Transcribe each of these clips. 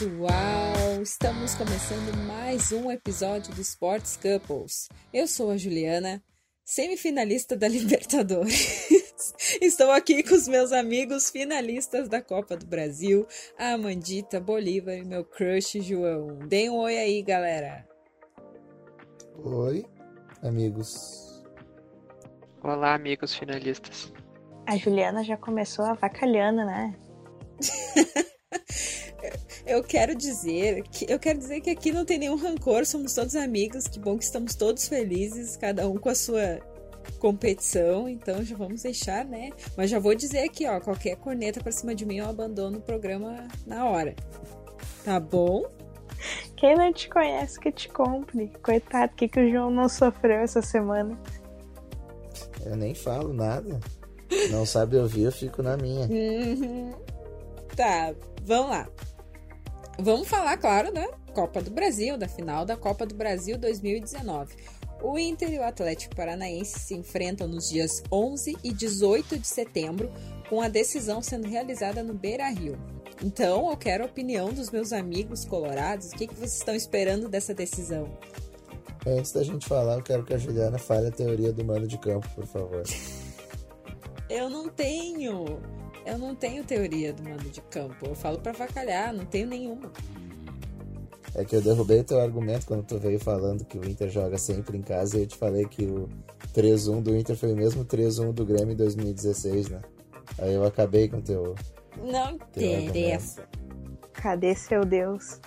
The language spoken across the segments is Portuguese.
pessoal! Estamos começando mais um episódio do Sports Couples. Eu sou a Juliana, semifinalista da Libertadores. Estou aqui com os meus amigos finalistas da Copa do Brasil, a Amandita, Bolívar e meu crush João. Deem um oi aí, galera! Oi, amigos. Olá, amigos finalistas. A Juliana já começou a vacalhando, né? eu quero dizer que eu quero dizer que aqui não tem nenhum rancor, somos todos amigos, que bom que estamos todos felizes, cada um com a sua competição, então já vamos deixar, né? Mas já vou dizer aqui, ó, qualquer corneta pra cima de mim eu abandono o programa na hora. Tá bom? Quem não te conhece que te compre. Coitado, o que, que o João não sofreu essa semana? Eu nem falo nada. Não sabe ouvir, eu fico na minha. Uhum. Tá, vamos lá. Vamos falar, claro, da Copa do Brasil, da final da Copa do Brasil 2019. O Inter e o Atlético Paranaense se enfrentam nos dias 11 e 18 de setembro, com a decisão sendo realizada no Beira Rio. Então, eu quero a opinião dos meus amigos colorados. O que, que vocês estão esperando dessa decisão? Antes da gente falar, eu quero que a Juliana fale a teoria do mano de campo, por favor. eu não tenho. Eu não tenho teoria do mano de campo. Eu falo para vacalhar, não tenho nenhuma. É que eu derrubei teu argumento quando tu veio falando que o Inter joga sempre em casa e eu te falei que o 3-1 do Inter foi o mesmo 3-1 do Grêmio em 2016, né? Aí eu acabei com teu. Não interessa. Cadê seu Deus?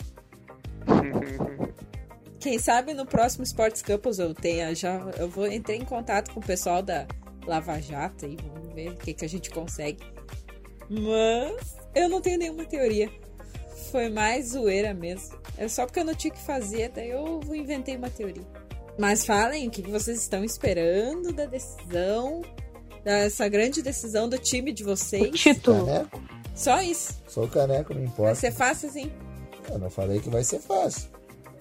Quem sabe no próximo Sports Couples eu tenha já. Eu vou entrar em contato com o pessoal da Lava Jato e vamos ver o que, que a gente consegue. Mas eu não tenho nenhuma teoria. Foi mais zoeira mesmo. É só porque eu não tinha que fazer, daí eu inventei uma teoria. Mas falem o que vocês estão esperando da decisão, dessa grande decisão do time de vocês. O título. Caneco? Só isso. Sou caneco, não importa. Vai ser fácil assim? Eu não falei que vai ser fácil.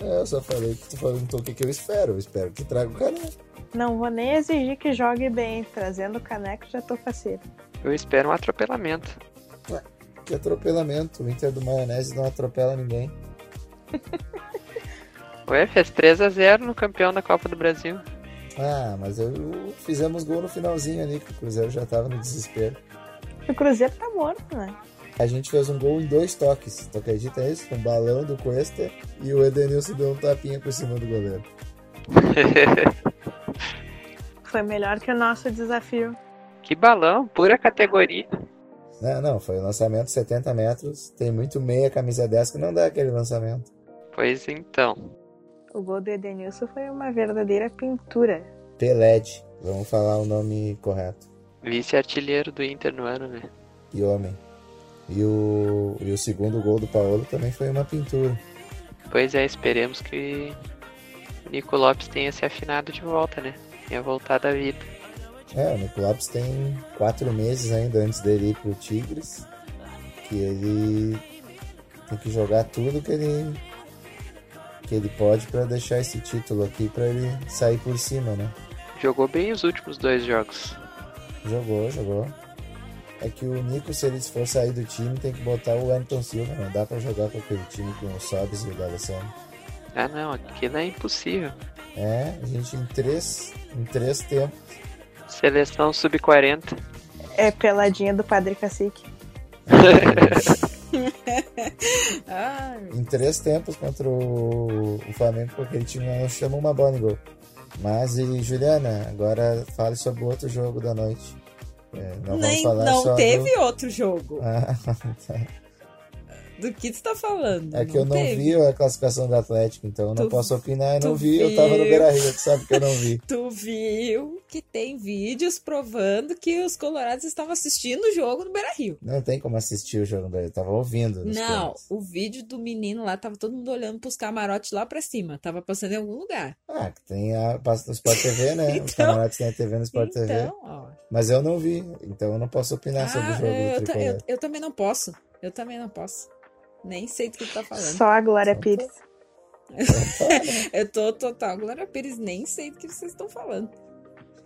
É, eu só falei que tu perguntou o que, que eu espero. Eu espero que traga o caneco. Não vou nem exigir que jogue bem. Trazendo o caneco já tô faceiro. Eu espero um atropelamento. Ué, que atropelamento. O Inter do Maionese não atropela ninguém. Ué, fez 3x0 no campeão da Copa do Brasil. Ah, mas eu fizemos gol no finalzinho ali, que o Cruzeiro já tava no desespero. O Cruzeiro tá morto, né? A gente fez um gol em dois toques. Tu acredita nisso? Um balão do Cuesta e o Edenilson deu um tapinha por cima do goleiro. Foi melhor que o nosso desafio. Que balão, pura categoria. Não, não, foi um lançamento de 70 metros. Tem muito meia camisa 10 que não dá aquele lançamento. Pois então. O gol do Edenilson foi uma verdadeira pintura. Peled, vamos falar o nome correto. Vice-artilheiro do Inter no ano, né? E homem. E o, e o segundo gol do Paulo também foi uma pintura. Pois é, esperemos que o Nico Lopes tenha se afinado de volta, né? Tenha voltado à vida. É, o Nico Lopes tem quatro meses ainda antes dele ir pro Tigres. Que ele tem que jogar tudo que ele que ele pode para deixar esse título aqui para ele sair por cima, né? Jogou bem os últimos dois jogos. Jogou, jogou. É que o Nico, se ele for sair do time, tem que botar o Wellington Silva. Não dá pra jogar com aquele time com o Sobs e o D'Alessandro. Ah não, aquilo é impossível. É, a gente em três, em três tempos. Seleção sub-40. É peladinha do Padre Cacique. Em três tempos contra o, o Flamengo, com aquele time não chama uma bola em gol. Mas, e Juliana, agora fale sobre o outro jogo da noite. É, não vamos nem, falar não só teve do... outro jogo. Ah, tá. Do que tu tá falando? É que eu não teve. vi a classificação do Atlético, então eu não Tu- posso opinar. Eu não vi, eu tava no viu. Beira Rio, tu sabe que eu não vi. Tu viu que tem vídeos provando que os colorados estavam assistindo o jogo no Beira Rio. Não tem como assistir o jogo do Beira, eu tava ouvindo. Não, o vídeo do menino lá tava todo mundo olhando pros camarotes lá pra cima. Tava passando em algum lugar. Ah, que tem a passa no Sport TV, né? Os Então- camaradas têm a TV no Sport TV. então, ó. Mas eu não vi, então eu não posso opinar sobre o Ah, jogo eu, Tricolor. eu, eu também não posso. Eu também não posso. Nem sei do que tu tá falando. Só a Glória Pires. Eu tô total. Glória Pires, nem sei do que vocês estão falando.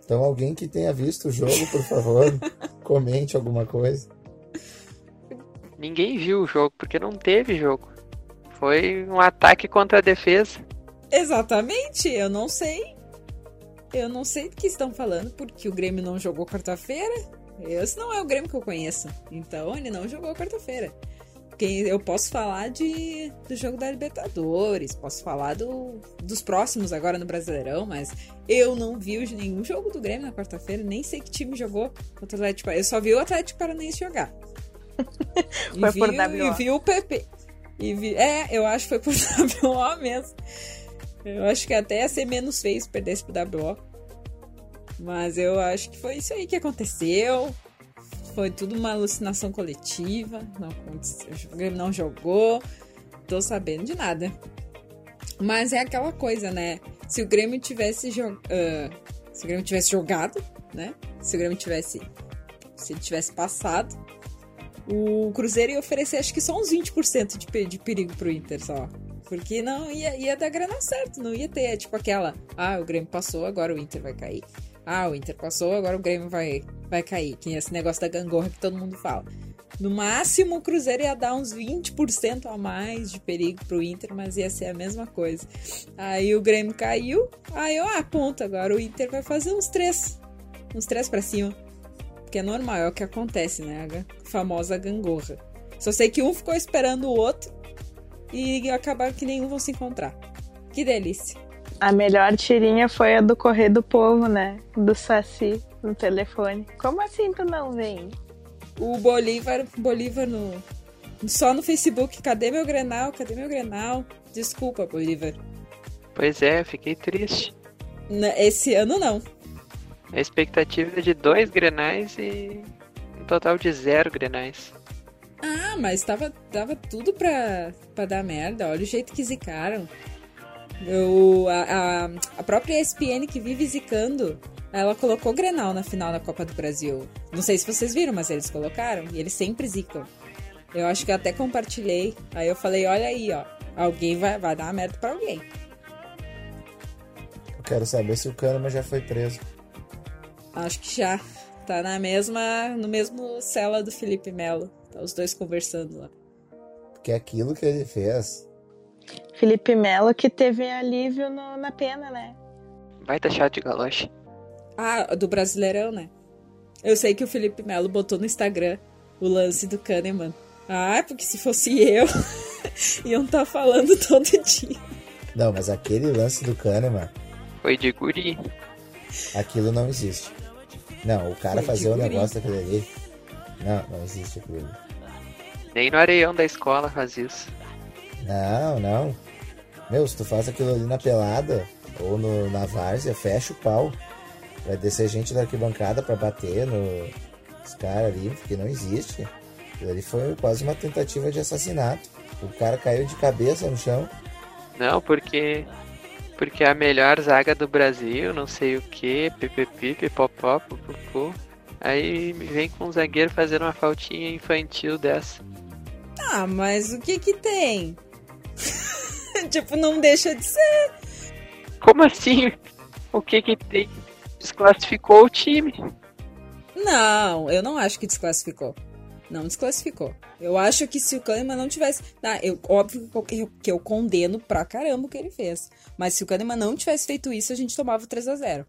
Então alguém que tenha visto o jogo, por favor, comente alguma coisa. Ninguém viu o jogo, porque não teve jogo. Foi um ataque contra a defesa. Exatamente, eu não sei. Eu não sei do que estão falando, porque o Grêmio não jogou quarta-feira. Esse não é o Grêmio que eu conheço. Então ele não jogou quarta-feira. Quem eu posso falar de do jogo da Libertadores, posso falar do, dos próximos agora no Brasileirão, mas eu não vi nenhum jogo do Grêmio na quarta-feira, nem sei que time jogou contra o Atlético. Eu só vi o Atlético Paranaense jogar. Foi vi, por E vi o PP. E vi, é, eu acho que foi por WO mesmo. Eu acho que até ia ser menos feio se perdesse pro WO. Mas eu acho que foi isso aí que aconteceu. Foi tudo uma alucinação coletiva. Não, aconteceu, o Grêmio não jogou. Tô sabendo de nada. Mas é aquela coisa, né? Se o Grêmio tivesse jogado. se o Grêmio tivesse jogado, né? Se o Grêmio tivesse. Se ele tivesse passado, o Cruzeiro ia oferecer acho que só uns 20% de, de perigo pro Inter só. Porque não ia, ia dar grana certo, não ia ter tipo aquela, ah, o Grêmio passou, agora o Inter vai cair. Ah, o Inter passou, agora o Grêmio vai, vai cair. Que é esse negócio da gangorra que todo mundo fala. No máximo, o Cruzeiro ia dar uns 20% a mais de perigo pro Inter, mas ia ser a mesma coisa. Aí o Grêmio caiu, aí eu, ah, ponto, agora o Inter vai fazer uns três. Uns três pra cima. Porque é normal, é o que acontece, né? A famosa gangorra. Só sei que um ficou esperando o outro e acabaram que nenhum vão se encontrar. Que delícia. A melhor tirinha foi a do Correio do Povo, né? Do Saci no telefone. Como assim tu não vem? O Bolívar, Bolívar no. Só no Facebook, cadê meu Grenal? Cadê meu Grenal? Desculpa, Bolívar. Pois é, fiquei triste. Esse ano não. A expectativa é de dois grenais e um total de zero grenais. Ah, mas tava, tava tudo pra, pra dar merda. Olha o jeito que zicaram. Eu, a, a, a própria ESPN que vive zicando, ela colocou Grenal na final da Copa do Brasil. Não sei se vocês viram, mas eles colocaram. E eles sempre zicam. Eu acho que eu até compartilhei. Aí eu falei, olha aí, ó. Alguém vai, vai dar merda pra alguém. Eu quero saber se o Kahneman já foi preso. Acho que já. Tá na mesma. no mesmo cela do Felipe Melo. Tá os dois conversando lá. Porque aquilo que ele fez. Felipe Melo que teve alívio no- na pena, né? Vai taxar de galoche. Ah, do Brasileirão, né? Eu sei que o Felipe Melo botou no Instagram o lance do Kahneman. Ah, porque se fosse eu, iam tá falando todo dia. Não, mas aquele lance do Kahneman, Foi de guri. aquilo não existe. Não, o cara Foi de fazer o negócio daquele ali. Não, não existe aquilo. Nem no areião da escola faz isso. Não, não. Meu, se tu faz aquilo ali na pelada ou no, na várzea, fecha o pau. Vai descer gente da arquibancada pra bater no, os caras ali, porque não existe. Ali foi quase uma tentativa de assassinato. O cara caiu de cabeça no chão. Não, porque. Porque é a melhor zaga do Brasil, não sei o que, pipipi, pipopó, pupupu. Aí vem com um zagueiro fazendo uma faltinha infantil dessa. Ah, mas o que que tem? tipo, não deixa de ser. Como assim? O que que tem? Desclassificou o time. Não, eu não acho que desclassificou. Não desclassificou. Eu acho que se o Kahneman não tivesse. Ah, eu, óbvio que eu, que eu condeno pra caramba o que ele fez. Mas se o Kahneman não tivesse feito isso, a gente tomava 3 a 0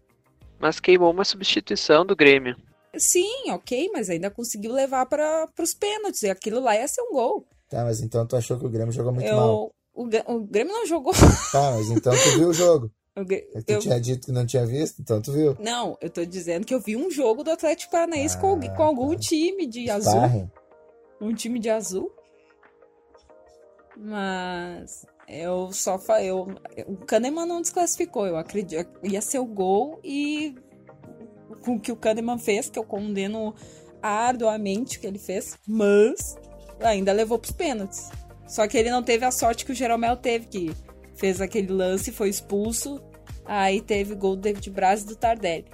Mas queimou uma substituição do Grêmio. Sim, ok, mas ainda conseguiu levar para os pênaltis. E aquilo lá ia ser um gol. Tá, mas então tu achou que o Grêmio jogou muito mal. Eu, o, Gra- o Grêmio não jogou. Tá, mas então tu viu o jogo. É que tu eu- tinha dito que não tinha visto, então tu viu. Não, eu tô dizendo que eu vi um jogo do Atlético Paranaense com, alguém- com algum tá. time de azul. Sparring. um time de azul. Mas eu só eu o Kahneman não desclassificou, eu acredito, ia ser o gol e com o que o Kahneman fez, que eu condeno arduamente o que ele fez, mas ainda levou pros pênaltis. Só que ele não teve a sorte que o Jeromel teve, que fez aquele lance, foi expulso, aí teve gol do David Braz e do Tardelli.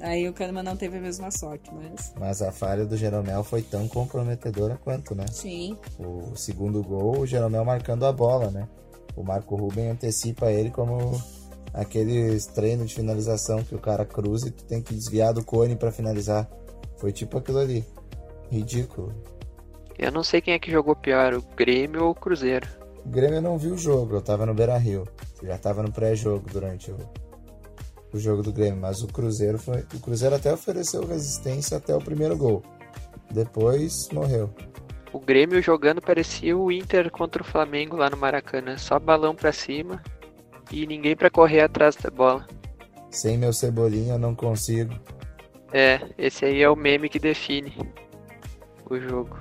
Aí o Kahneman não teve a mesma sorte, mas Mas a falha do Jeromel foi tão comprometedora quanto, né? sim. O segundo gol, o Jeromel marcando a bola, né? O Marco Ruben antecipa ele como aqueles treinos de finalização que o cara cruza e tu tem que desviar do cone pra finalizar. Foi tipo aquilo ali. Ridículo. Eu não sei quem é que jogou pior, o Grêmio ou o Cruzeiro. O Grêmio eu não viu o jogo, eu tava no Beira Rio. Já tava no pré-jogo durante o, o jogo do Grêmio, mas o Cruzeiro foi. O Cruzeiro até ofereceu resistência até o primeiro gol. Depois morreu. O Grêmio jogando parecia o Inter contra o Flamengo lá no Maracanã, só balão pra cima e ninguém pra correr atrás da bola. Sem meu cebolinha eu não consigo. É, esse aí é o meme que define o jogo.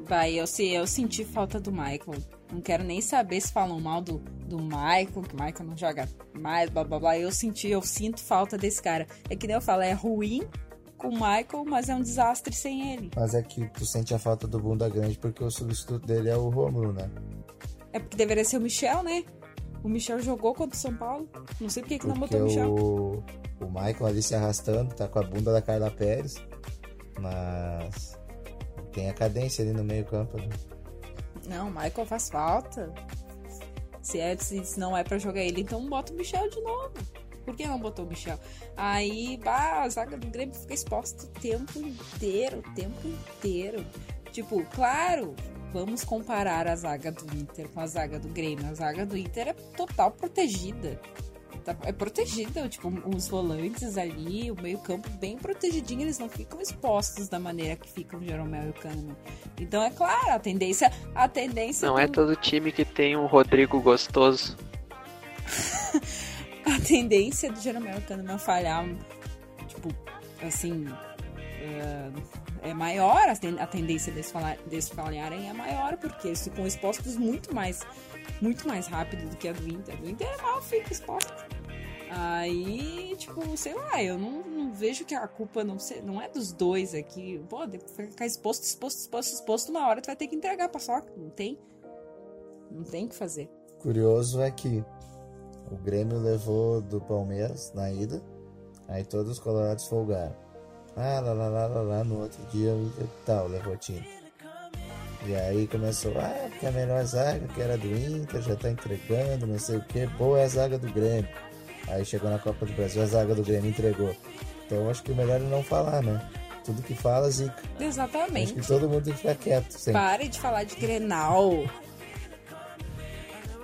Vai, eu, se, eu senti falta do Michael. Não quero nem saber se falam mal do, do Michael, que o Michael não joga mais, blá blá blá. Eu senti, eu sinto falta desse cara. É que nem eu falo, é ruim com o Michael, mas é um desastre sem ele. Mas é que tu sente a falta do bunda grande porque o substituto dele é o Romulo, né? É porque deveria ser o Michel, né? O Michel jogou contra o São Paulo. Não sei por que que não botou o Michel. o, o Michael ali se arrastando, tá com a bunda da Carla Pérez. Mas tem a cadência ali no meio campo. Né? Não, Michael faz falta. Se, é, se não é pra jogar ele, então bota o Michel de novo. Por que não botou o Michel? Aí, bah, a zaga do Grêmio fica exposta o tempo inteiro, o tempo inteiro. Tipo, claro, vamos comparar a zaga do Inter com a zaga do Grêmio. A zaga do Inter é total protegida. Tá- É protegida, tipo, os volantes ali, o meio-campo bem protegidinho, eles não ficam expostos da maneira que ficam o Jeromel e o Kahneman. Então, é claro, a tendência. A tendência Não do- é todo time que tem um Rodrigo gostoso. a tendência do Jeromel Kahneman falhar, tipo, assim, é, é maior, a, ten- a tendência deles falharem é maior, porque eles ficam expostos muito mais, muito mais rápido do que a do Inter. Do Inter é mal fica exposto. Aí, tipo, sei lá, eu não, não vejo que a culpa não, não é dos dois aqui. Pô, ficar exposto, exposto, exposto, exposto, uma hora tu vai ter que entregar a paçoca. Não tem. Não tem o que fazer. Curioso é que o Grêmio levou do Palmeiras na ida, aí todos os colorados folgaram. Ah, lá, lá, lá, lá, lá, no outro dia tal, levou time. E aí começou, ah, porque a melhor zaga que era do Inter já tá entregando, não sei o que, boa é a zaga do Grêmio. Aí chegou na Copa do Brasil, a zaga do Grêmio entregou. Então acho que o melhor é não falar, né? Tudo que fala, zica. Acho Exatamente. que todo mundo tem que ficar quieto, sempre. Pare de falar de Grenal.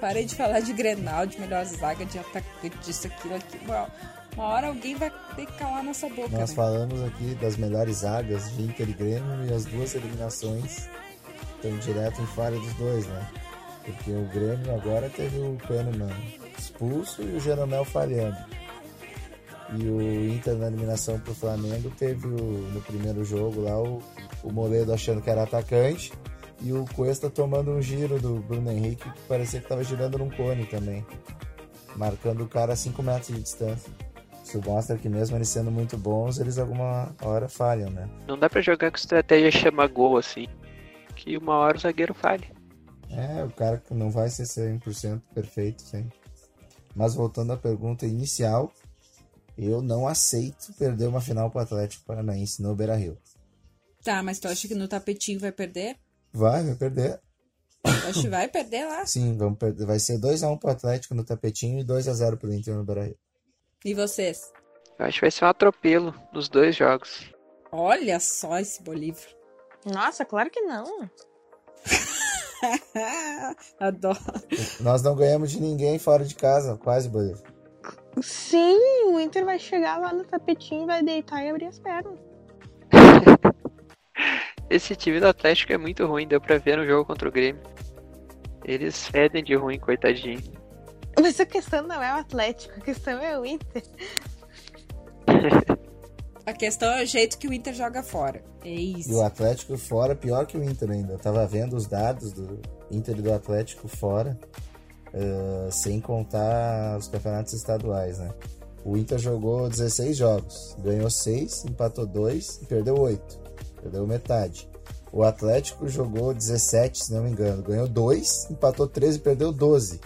Pare de falar de Grenal, de melhor zaga, de atacante, disso, aquilo, aqui. Uma, hora alguém vai ter que calar nossa boca. Nós né? falamos aqui das melhores zagas de Inter e Grêmio e as duas eliminações estão direto em falha dos dois, né? Porque o Grêmio agora teve o Kahneman expulso e o Jeromel falhando. E o Inter na eliminação pro Flamengo teve o, no primeiro jogo lá o, o Moledo achando que era atacante e o Cuesta tomando um giro do Bruno Henrique que parecia que tava girando num cone também. Marcando o cara a 5 metros de distância. Isso mostra que mesmo eles sendo muito bons, eles alguma hora falham, né? Não dá pra jogar com estratégia chama gol assim. Que uma hora o zagueiro falha. É, o cara não vai ser 100% perfeito sempre. Mas voltando à pergunta inicial, eu não aceito perder uma final pro Atlético Paranaense no Beira-Rio. Tá, mas tu acha que no tapetinho vai perder? Vai, vai perder. Tu acha que vai perder lá? Sim, vamos perder. vai ser 2x1 pro Atlético no tapetinho e 2x0 pro Inter no Beira-Rio. E vocês? Eu acho que vai ser um atropelo nos dois jogos. Olha só esse Bolívar. Nossa, claro que não. Adoro. Nós não ganhamos de ninguém fora de casa, quase, Bolívar. Sim, o Inter vai chegar lá no tapetinho, vai deitar e abrir as pernas. Esse time do Atlético é muito ruim, deu pra ver no jogo contra o Grêmio. Eles fedem de ruim, coitadinho. Mas a questão não é o Atlético, a questão é o Inter. A questão é o jeito que o Inter joga fora. É E isso. o Atlético fora, pior que o Inter ainda. Eu tava vendo os dados do Inter e do Atlético fora, eh, sem contar os campeonatos estaduais, né? O Inter jogou 16 jogos, ganhou 6, empatou 2 e perdeu 8. Perdeu metade. O Atlético jogou 17, se não me engano, ganhou 2, empatou 13 e perdeu 12.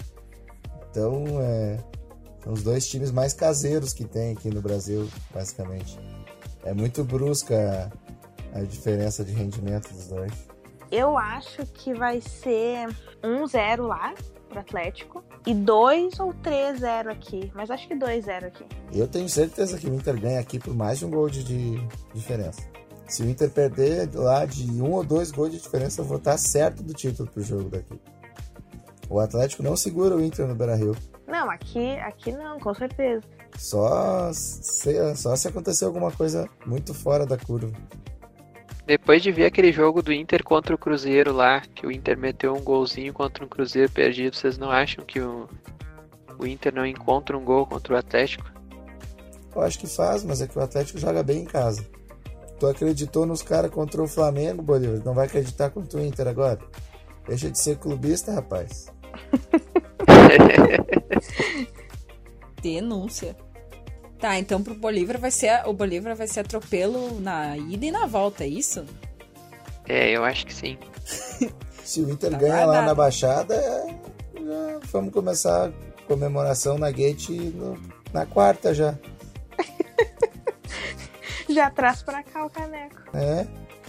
Então, é, são os dois times mais caseiros que tem aqui no Brasil, basicamente. É muito brusca a diferença de rendimento dos dois. Eu acho que vai ser 1-0 lá pro Atlético e 2 ou 3-0 aqui. Mas acho que 2-0 aqui. Eu tenho certeza que o Inter ganha aqui por mais de um gol de, de diferença. Se o Inter perder lá de um ou dois gols de diferença, eu vou estar certo do título pro jogo daqui. O Atlético não segura o Inter no Beira-Rio. Não, aqui, aqui não, com certeza. Só, sei lá, só se acontecer alguma coisa muito fora da curva. Depois de ver aquele jogo do Inter contra o Cruzeiro lá, que o Inter meteu um golzinho contra um Cruzeiro perdido, vocês não acham que o, o Inter não encontra um gol contra o Atlético? Eu acho que faz, mas é que o Atlético joga bem em casa. Tu acreditou nos caras contra o Flamengo, Bolívar? Não vai acreditar contra o Inter agora? Deixa de ser clubista, rapaz. Denúncia. Tá, então pro Bolívar vai ser o Bolívar vai ser atropelo na ida e na volta, é isso? É, eu acho que sim. Se o Inter Tá ganha lá na Baixada, é- já vamos começar a comemoração na Gate no- na quarta já. Já traz pra cá o caneco. É,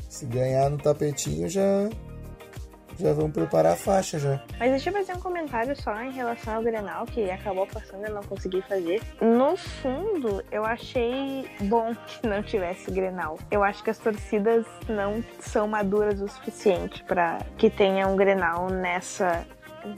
se ganhar no tapetinho já já vamos preparar a faixa já. Mas deixa eu fazer um comentário só em relação ao Grenal, que acabou passando e eu não consegui fazer. No fundo, eu achei bom que não tivesse Grenal. Eu acho que as torcidas não são maduras o suficiente pra que tenha um Grenal nessa,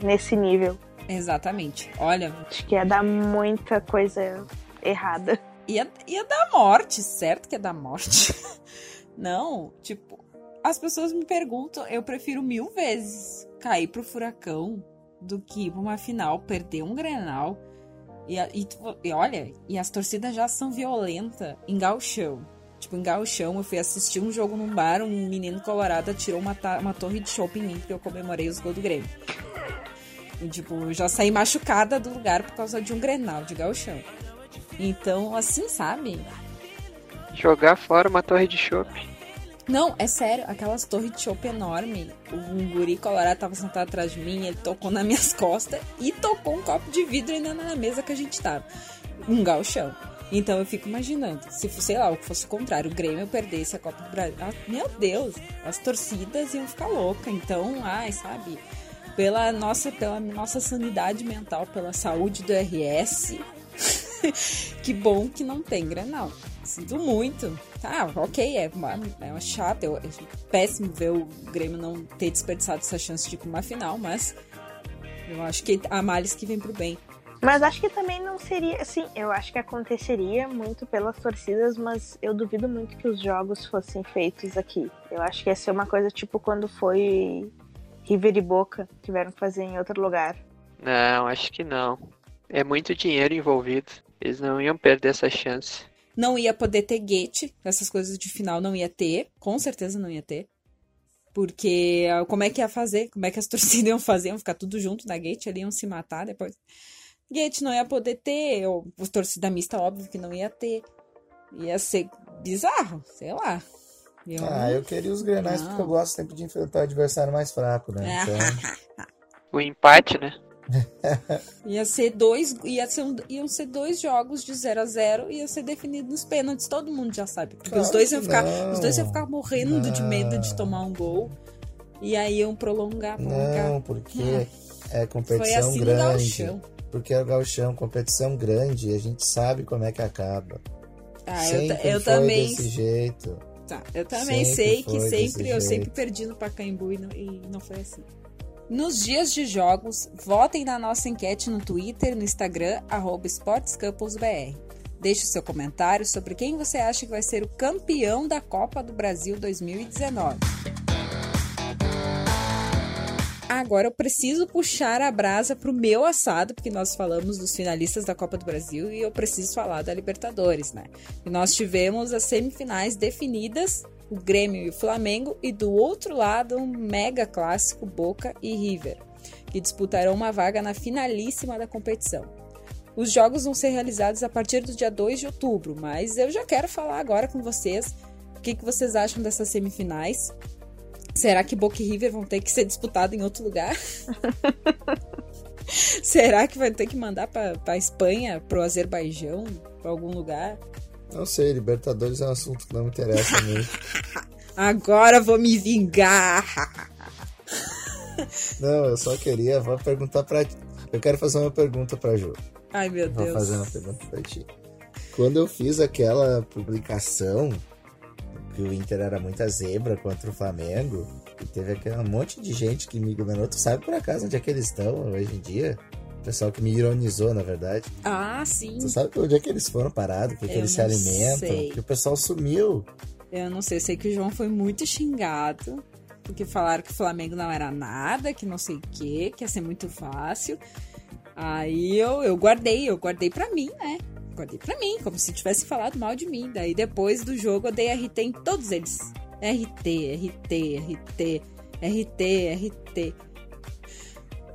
nesse nível. Exatamente. Olha, Acho que ia dar muita coisa errada. ia, ia dar morte, certo que ia dar morte. Não, tipo, as pessoas me perguntam, eu prefiro mil vezes cair pro furacão do que ir pra uma final, perder um grenal. E, e e olha, e as torcidas já são violentas em gauchão. Tipo, em gauchão, eu fui assistir um jogo num bar, um menino colorado atirou uma, uma torre de chopp em mim, porque eu comemorei os gols do Grêmio. E, tipo, já saí machucada do lugar por causa de um grenal de gauchão. Então, assim, sabe? Jogar fora uma torre de chopp. Não, é sério, aquelas torres de chopp enorme. Um guri colorado tava sentado atrás de mim, ele tocou nas minhas costas e tocou um copo de vidro ainda na mesa que a gente tava. Um galchão. Então eu fico imaginando, se sei lá, o que fosse o contrário, o Grêmio perdesse a Copa do Brasil. Ah, meu Deus, as torcidas iam ficar loucas. Então, ai, sabe? Pela nossa, pela nossa sanidade mental, pela saúde do RS, que bom que não tem Grenal. Sinto muito. Tá, ok, é uma, é uma chata. eu- É péssimo ver o Grêmio não ter desperdiçado essa chance de ir pra uma final, mas eu acho que há males que vem pro bem. Mas acho que também não seria, assim, eu acho que aconteceria muito pelas torcidas, mas eu duvido muito que os jogos fossem feitos aqui. Eu acho que ia ser uma coisa tipo quando foi River e Boca, tiveram que fazer em outro lugar. Não, acho que não. É muito dinheiro envolvido. Eles não iam perder essa chance. Não ia poder ter gate, essas coisas de final não ia ter, com certeza não ia ter. Porque ah, como é que ia fazer? Como é que as torcidas iam fazer? Iam ficar tudo junto na gate ali, iam se matar depois. Gate não ia poder ter, ou os torcida mista, óbvio que não ia ter. Ia ser bizarro, sei lá. Eu- Ah, eu queria os grenais Não. porque eu gosto sempre de enfrentar o adversário mais fraco, né? Então, O empate, né? Ia ser dois, ia ser um- iam ser dois jogos de 0 a 0 e ia ser definido nos pênaltis, todo mundo já sabe. Porque Claro os dois iam ficar, não. os dois iam ficar morrendo de medo de Não. tomar um gol. E aí iam prolongar, prolongar. não, porque é Foi competição assim no grande. Porque é o gauchão, competição grande, a gente sabe como é que acaba. Ah, eu, sempre eu foi também, desse jeito. tá, eu também Sempre sei que sempre eu sempre jeito. perdi no Pacaembu e não, e não foi assim. Nos dias de jogos, votem na nossa enquete no Twitter, no Instagram, arroba. Deixe seu comentário sobre quem você acha que vai ser o campeão da Copa do Brasil 2019. Agora eu preciso puxar a brasa pro meu assado, porque nós falamos dos finalistas da Copa do Brasil e eu preciso falar da Libertadores, né? E nós tivemos as semifinais definidas, o Grêmio e o Flamengo, e do outro lado um mega clássico Boca e River, que disputarão uma vaga na finalíssima da competição. Os jogos vão ser realizados a partir do dia 2 de outubro, mas eu já quero falar agora com vocês o que, que vocês acham dessas semifinais. Será que Boca e River vão ter que ser disputados em outro lugar? Será que vai ter que mandar pra Espanha, pro Azerbaijão, pra algum lugar? Não sei, Libertadores é um assunto que não me interessa muito. Agora vou me vingar! Não, eu só queria, vou perguntar pra ti. Eu quero fazer uma pergunta pra Ju. Ai, meu Vou Deus. fazer uma pergunta pra ti. Quando eu fiz aquela publicação que o Inter era muita zebra contra o Flamengo, E teve aquele um monte de gente que me ignorou. Tu sabe por acaso onde é que eles estão hoje em dia? Pessoal que me ironizou, na verdade. Ah, sim. Tu sabe onde é que eles foram parados? O que, que eles se alimentam? sei. Que o pessoal sumiu. Eu não sei, sei que o João foi muito xingado. Porque falaram que o Flamengo não era nada, que não sei o quê, que ia ser muito fácil. Aí eu, eu guardei, eu guardei pra mim, né? Guardei pra mim, como se tivesse falado mal de mim. Daí depois do jogo eu dei RT em todos eles. RT, RT, RT, RT, RT.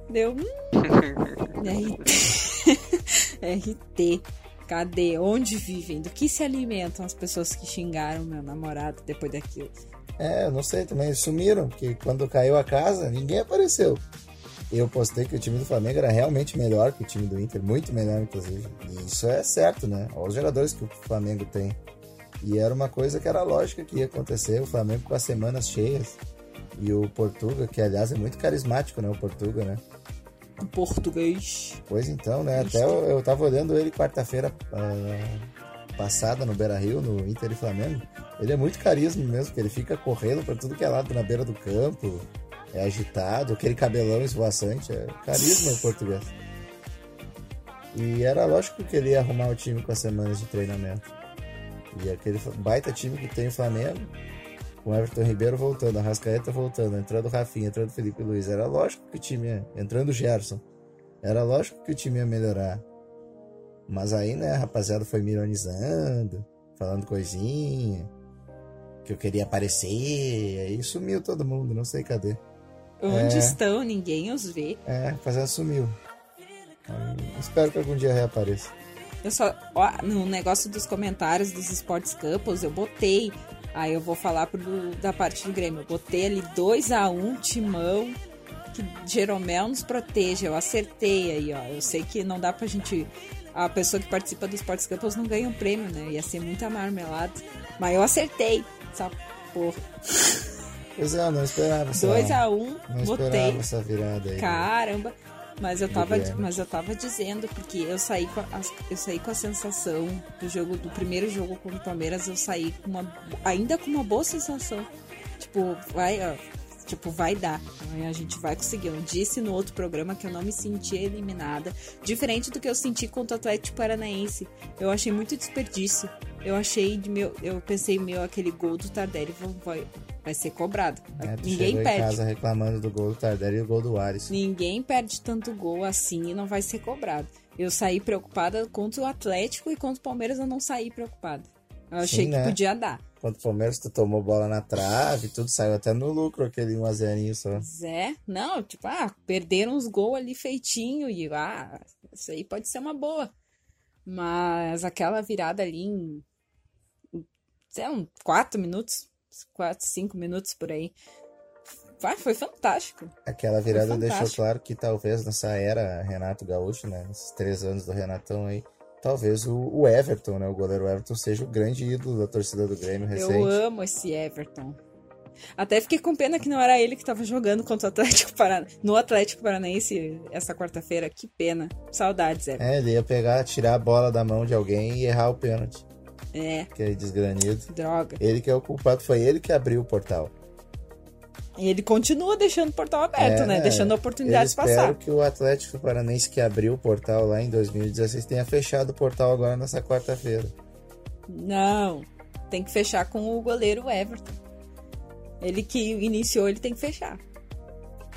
Deu. Hum, RT. RT. Cadê? Onde vivem? Do que se alimentam as pessoas que xingaram meu namorado depois daquilo? É, eu não sei também. Eles sumiram, porque quando caiu a casa, ninguém apareceu. Eu postei que o time do Flamengo era realmente melhor que o time do Inter, muito melhor, inclusive. E isso é certo, né? Olha os jogadores que o Flamengo tem. E era uma coisa que era lógica que ia acontecer, o Flamengo com as semanas cheias. E o Portuga, que aliás é muito carismático, né? O Portuga, né? Em português. Pois então, né? Até eu, eu tava olhando ele quarta-feira ah, passada no Beira Rio, no Inter e Flamengo. Ele é muito carisma mesmo, porque ele fica correndo pra tudo que é lado na beira do campo. É agitado, aquele cabelão esvoaçante. É carisma o português. E era lógico que ele ia arrumar o time com as semanas de treinamento. E aquele baita time que tem o Flamengo, com o Everton Ribeiro voltando, a Rascaeta voltando, entrando o Rafinha, entrando o Felipe Luiz. Era lógico que o time ia, entrando o Gerson. Era lógico que o time ia melhorar. Mas aí, né, a rapaziada foi me ironizando, falando coisinha, que eu queria aparecer, aí sumiu todo mundo, não sei cadê. Onde É. estão? Ninguém os vê. É, a rapaziada sumiu. Espero que algum dia reapareça. Eu só. Ó, no negócio dos comentários dos Sports Couples, eu botei. Aí eu vou falar pro, da parte do Grêmio. Eu botei ali 2x1 timão. Que Jeromel nos protege. Eu acertei aí, ó. Eu sei que não dá pra gente. A pessoa que participa dos Sports Couples não ganha um prêmio, né? Ia ser muita marmelada. Mas eu acertei. Essa porra. Pois é, eu não esperava essa, 2x1, não botei. esperava essa virada aí. Caramba! Mas eu tava, mas eu tava dizendo, porque eu saí, com a, eu saí com a sensação do jogo, do primeiro jogo contra o Palmeiras, eu saí com uma, ainda com uma boa sensação. Tipo, vai, ó, tipo, vai dar. A gente vai conseguir. Eu disse no outro programa que eu não me sentia eliminada. Diferente do que eu senti contra o Atlético Paranaense. Eu achei muito desperdício. Eu achei de meu. Eu pensei, meu, aquele gol do Tardelli vai, vai ser cobrado. É, Ninguém perde. em casa reclamando do gol do Tardelli e do gol do Ares. Ninguém perde tanto gol assim e não vai ser cobrado. Eu saí preocupada contra o Atlético e contra o Palmeiras eu não saí preocupada. Eu achei Sim, que né? podia dar. Quando o Palmeiras tu tomou bola na trave, tudo saiu até no lucro, aquele 1x0 só. Mas é, não, tipo, ah, perderam os gols ali feitinho e ah, isso aí pode ser uma boa. Mas aquela virada ali em, sei lá, 4 minutos, 4, 5 minutos por aí. Vai, foi fantástico. Aquela virada Foi deixou fantástico. claro que talvez nessa era Renato Gaúcho, né? Nesses três anos do Renatão aí, talvez o, o Everton, né? O goleiro Everton seja o grande ídolo da torcida do Grêmio recente. Eu amo esse Everton. Até fiquei com pena que não era ele que tava jogando contra o Atlético Paranaense, no Atlético Paranaense essa quarta-feira. Que pena. Saudades, Everton. É, ele ia pegar, tirar a bola da mão de alguém e errar o pênalti. É, Aquele desgranido. droga. Ele que é o culpado, foi ele que abriu o portal. E ele continua deixando o portal aberto, É, né? Deixando Eu oportunidades espero passar. que o Atlético Paranense que abriu o portal lá em 2016 tenha fechado o portal agora nessa quarta-feira. Não. Tem que fechar com o goleiro Everton. Ele que iniciou, ele tem que fechar.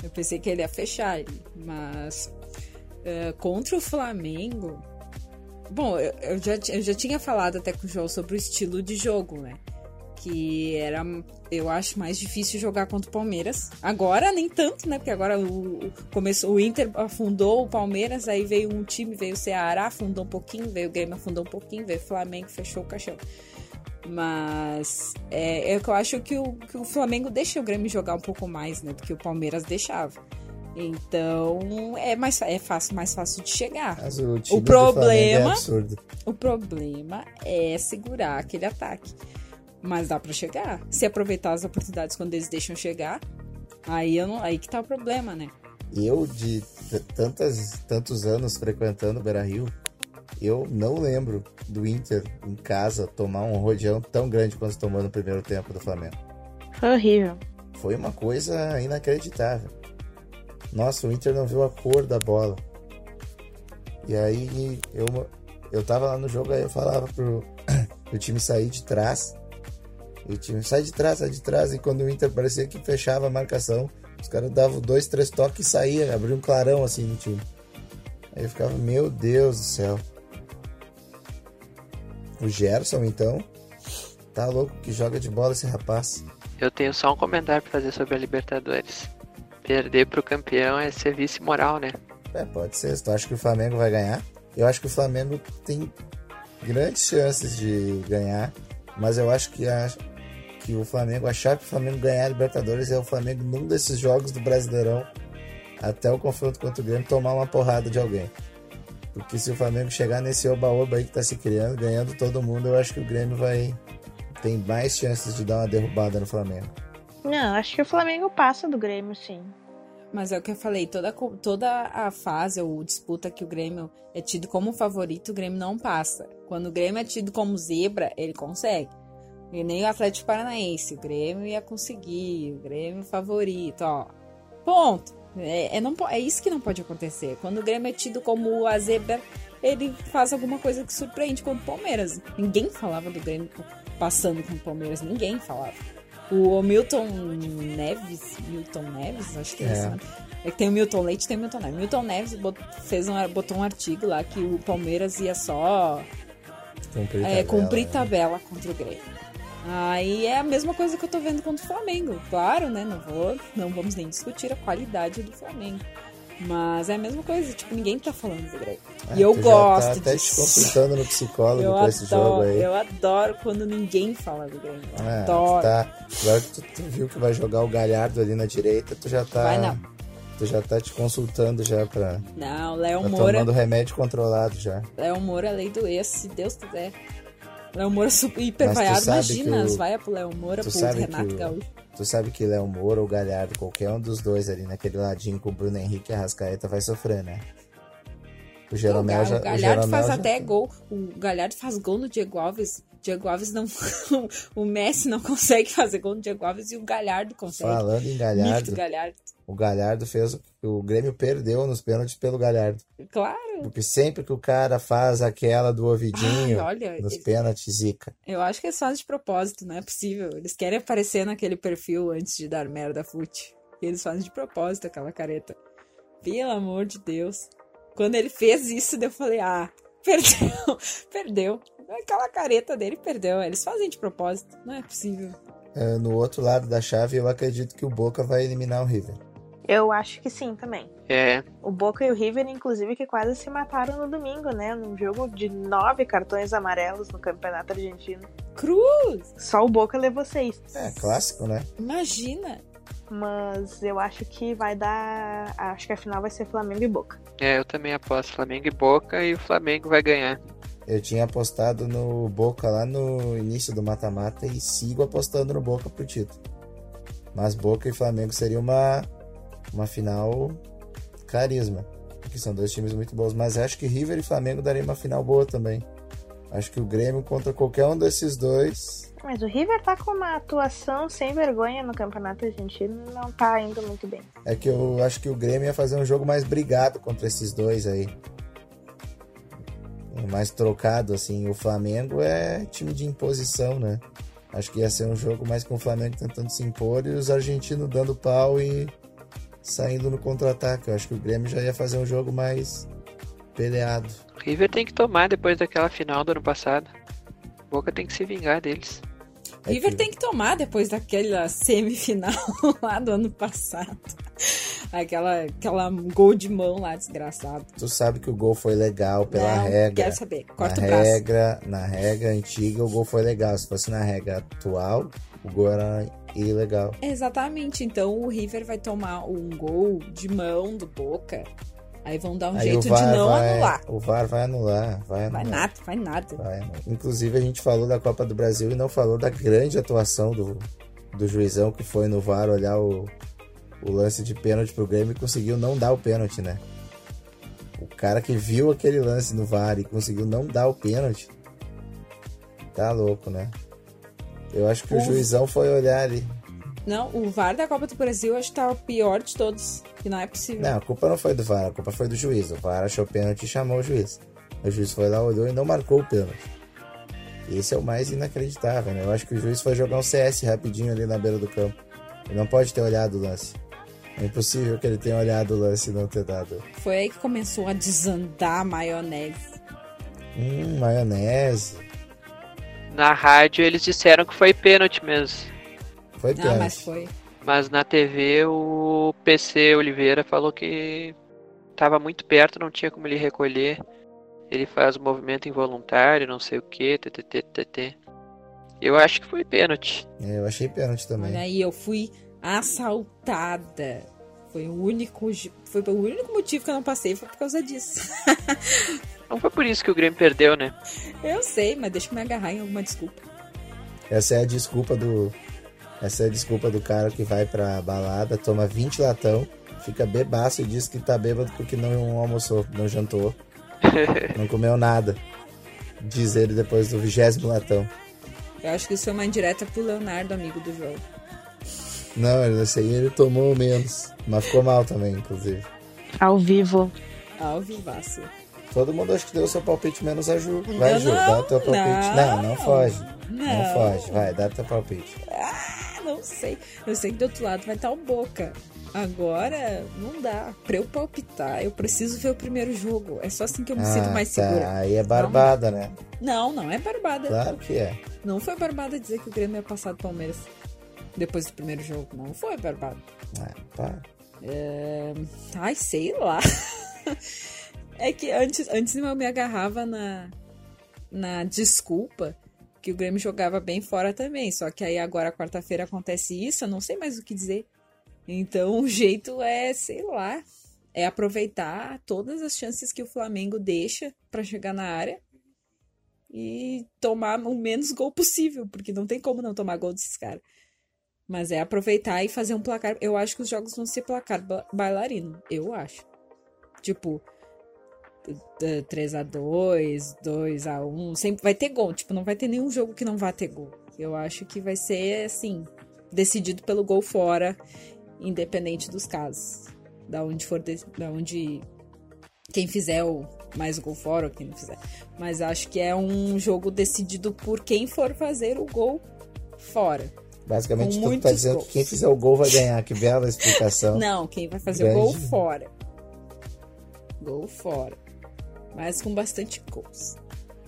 Eu pensei que ele ia fechar, mas eh, contra o Flamengo. Bom, eu, eu já, eu já tinha falado até com o João sobre o estilo de jogo, né? Que era, eu acho, mais difícil jogar contra o Palmeiras. Agora nem tanto, né? Porque agora o, o, começou, o Inter afundou o Palmeiras, aí veio um time, veio o Ceará, afundou um pouquinho, veio o Grêmio, afundou um pouquinho, veio o Flamengo, fechou o caixão. Mas é, é que eu acho que o, que o Flamengo deixa o Grêmio jogar um pouco mais, né? Do que o Palmeiras deixava. Então é mais é fácil, mais fácil de chegar. Mas o time O do Flamengo problema- é absurdo. O problema é segurar aquele ataque. Mas dá pra chegar. Se aproveitar as oportunidades quando eles deixam chegar, aí eu não, aí que tá o problema, né? Eu, de tantas, tantos anos frequentando o Beira Rio, eu não lembro do Inter em casa tomar um rodeão tão grande quanto tomou no primeiro tempo do Flamengo. Foi horrível. Foi uma coisa inacreditável. Nossa, o Inter não viu a cor da bola. E aí eu, eu tava lá no jogo, aí eu falava pro, pro time sair de trás. E o time sai de trás, sai de trás. E quando o Inter parecia que fechava a marcação, os caras davam dois, três toques e saía, abria um clarão assim no time. Aí eu ficava, meu Deus do céu. O Gerson, então, tá louco que joga de bola esse rapaz. Eu tenho só um comentário pra fazer sobre a Libertadores. Perder pro campeão é ser vice moral, né? É, pode ser. Se tu acha que o Flamengo vai ganhar, eu acho que o Flamengo tem grandes chances de ganhar, mas eu acho que, a, que o Flamengo, achar que o Flamengo ganhar a Libertadores é o Flamengo num desses jogos do Brasileirão, até o confronto contra o Grêmio, tomar uma porrada de alguém. Porque se o Flamengo chegar nesse oba-oba aí que tá se criando, ganhando todo mundo, eu acho que o Grêmio vai. tem mais chances de dar uma derrubada no Flamengo. Não, acho que o Flamengo passa do Grêmio, sim. Mas é o que eu falei, toda, toda a fase ou disputa que o Grêmio é tido como favorito, o Grêmio não passa. Quando o Grêmio é tido como zebra, ele consegue. E nem o Atlético Paranaense, o Grêmio ia conseguir, o Grêmio favorito, ó. Ponto. É, é, não, é isso que não pode acontecer. Quando o Grêmio é tido como a zebra, ele faz alguma coisa que surpreende como o Palmeiras. Ninguém falava do Grêmio passando com o Palmeiras, ninguém falava. O Milton Neves, Milton Neves, acho que é, é. isso, né? É que tem o Milton Leite tem o Milton Neves. Milton Neves fez um, botou um artigo lá que o Palmeiras ia só cumprir, é, tabela, cumprir né? tabela contra o Grêmio. Aí é a mesma coisa que eu tô vendo contra o Flamengo. Claro, né? Não vou, não vamos nem discutir a qualidade do Flamengo. Mas é a mesma coisa, tipo, ninguém tá falando do Grêmio. É, e eu gosto tá até disso. te consultando no psicólogo eu adoro, esse jogo aí. Eu adoro quando ninguém fala do Grêmio. É, adoro. Tá, agora que tu, tu, viu que vai jogar o Galhardo ali na direita, tu já tá. Vai não. Tu já tá te consultando já pra. Não, Léo tá Moura. tomando remédio controlado já. Léo Moura, lei do ex, se Deus quiser. Léo Moura super hiper vaiado. Imagina, o, vai pro Léo Moura, pro Renato Gaúcho. Tu sabe que Léo Moura ou Galhardo, qualquer um dos dois ali naquele ladinho com o Bruno Henrique e a Rascaeta vai sofrer, né? O Jeromel já. O Galhardo faz já... até gol. O Galhardo faz gol no Diego Alves. Diego Alves não. o Messi não consegue fazer gol no Diego Alves e o Galhardo consegue. Falando em Galhardo. Galhardo. O Galhardo fez. O Grêmio perdeu nos pênaltis pelo Galhardo. Claro. Porque sempre que o cara faz aquela do ouvidinho Ai, olha, nos pênaltis, zica. Eu acho que eles fazem de propósito, não é possível. Eles querem aparecer naquele perfil antes de dar merda fute. E eles fazem de propósito aquela careta. Pelo amor de Deus. Quando ele fez isso, eu falei, ah, perdeu, perdeu. Aquela careta dele perdeu. Eles fazem de propósito, não é possível. É, no outro lado da chave, eu acredito que o Boca vai eliminar o River. Eu acho que sim também. É. O Boca e o River, inclusive, que quase se mataram no domingo, né? Num jogo de nove cartões amarelos no Campeonato Argentino. Cruz! Só o Boca levou seis. É, clássico, né? Imagina! Mas eu acho que vai dar. Acho que a final vai ser Flamengo e Boca. É, eu também aposto Flamengo e Boca e o Flamengo vai ganhar. Eu tinha apostado no Boca lá no início do mata-mata e sigo apostando no Boca pro título. Mas Boca e Flamengo seria uma uma final carisma, que são dois times muito bons. Mas acho que River e Flamengo daria uma final boa também. Acho que o Grêmio contra qualquer um desses dois. Mas o River tá com uma atuação sem vergonha no Campeonato Argentino e não tá indo muito bem. É que eu acho que o Grêmio ia fazer um jogo mais brigado contra esses dois aí. Mais trocado, assim. O Flamengo é time de imposição, né? Acho que ia ser um jogo mais com o Flamengo tentando se impor e os argentinos dando pau e saindo no contra-ataque. Eu acho que o Grêmio já ia fazer um jogo mais peleado. O River tem que tomar depois daquela final do ano passado. Boca tem que se vingar deles. É River que... tem que tomar depois daquela semifinal lá do ano passado. Aquela, aquela gol de mão lá, desgraçado. Tu sabe que o gol foi legal pela Não, regra. Quero saber. Corta na o braço. regra, na regra antiga, o gol foi legal. Se fosse na regra atual, o gol era ilegal. Exatamente. Então o River vai tomar um gol de mão do Boca. Aí vão dar um Aí jeito de não vai, anular. O VAR vai anular. Vai, anular. vai nada, vai nada. Vai, Inclusive, a gente falou da Copa do Brasil e não falou da grande atuação do, do juizão que foi no VAR olhar o, o lance de pênalti pro Grêmio e conseguiu não dar o pênalti, né? O cara que viu aquele lance no VAR e conseguiu não dar o pênalti. Tá louco, né? Eu acho que o, o juizão foi olhar ali. Não, o VAR da Copa do Brasil acho que tá o pior de todos. Que não é possível. Não, a culpa não foi do VAR, a culpa foi do juiz. O VAR achou pênalti e chamou o juiz. O juiz foi lá, olhou e não marcou o pênalti. Esse é o mais inacreditável, né? Eu acho que o juiz foi jogar um CS rapidinho ali na beira do campo. Ele não pode ter olhado o lance. É impossível que ele tenha olhado o lance e não ter dado. Foi aí que começou a desandar a maionese. Hum, maionese. Na rádio eles disseram que foi pênalti mesmo. Foi Ah, pênalti. mas foi. Mas na TV o PC Oliveira falou que tava muito perto, não tinha como ele recolher. Ele faz o movimento involuntário, não sei o que, ttt. Eu acho que foi pênalti. É, eu achei pênalti também. Olha aí, eu fui assaltada. Foi o único, foi o único motivo que eu não passei, foi por causa disso. Não foi por isso que o Grêmio perdeu, né? Eu sei, mas deixa eu me agarrar em alguma desculpa. Essa é a desculpa do. Essa é a desculpa do cara que vai pra balada, toma 20 latão, fica bebaço e diz que tá bêbado porque não almoçou, não jantou, não comeu nada. Diz ele depois do vigésimo latão. Eu acho que isso é uma indireta pro Leonardo, amigo do João. Não, ele- esse aí ele tomou menos. Mas ficou mal também, inclusive. Ao vivo. Ao vivaço. Todo mundo acho que deu o seu palpite, menos a Ju. Vai, Eu Ju, dá o teu palpite. Não, não. não, foge. Não. Não. foge. Vai, dá o teu palpite. Ah, não sei. Eu sei que do outro lado vai estar o Boca. Agora, não dá. Pra eu palpitar, eu preciso ver o primeiro jogo. É só assim que eu me sinto mais tá. segura. Aí é barbada, né? Não, não é barbada. Claro que é. Não foi barbada dizer que o Grêmio ia passar do Palmeiras depois do primeiro jogo. Não foi barbada. Ah, pá. É, Ai, sei lá. É que antes, antes eu me agarrava na, na desculpa que o Grêmio jogava bem fora também. Só que aí agora, quarta-feira, acontece isso, eu não sei mais o que dizer. Então o jeito é, sei lá, é aproveitar todas as chances que o Flamengo deixa pra chegar na área e tomar o menos gol possível, porque não tem como não tomar gol desses caras. Mas é aproveitar e fazer um placar. Eu acho que os jogos vão ser placar ba- bailarino. Eu acho. Tipo, 3x2, 2x1. Sempre vai ter gol. Tipo, não vai ter nenhum jogo que não vá ter gol. Eu acho que vai ser, assim, decidido pelo gol fora, independente dos casos. Da onde for. de- Da onde. Quem fizer o mais gol fora ou quem não fizer. Mas acho que é um jogo decidido por quem for fazer o gol fora. Basicamente, tu tá dizendo gols. que quem fizer o gol vai ganhar. Que bela explicação. Não, quem vai fazer o gol Grande. fora. Gol fora. Mas com bastante gols.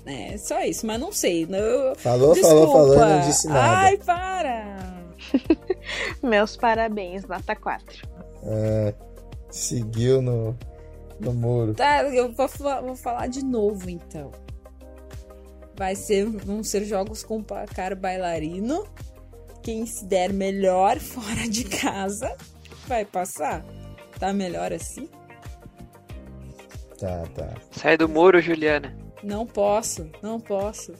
É, só isso, mas não sei. Não... Falou, Desculpa. falou, falou não disse nada. Ai, para! Meus parabéns, nota 4. Ah, seguiu no, no muro. Tá, eu vou, vou falar de novo então. Vai ser, vão ser jogos com placar bailarino. Quem se der melhor fora de casa vai passar. Tá melhor assim? Tá, tá. Sai do muro, Juliana. Não posso, não posso.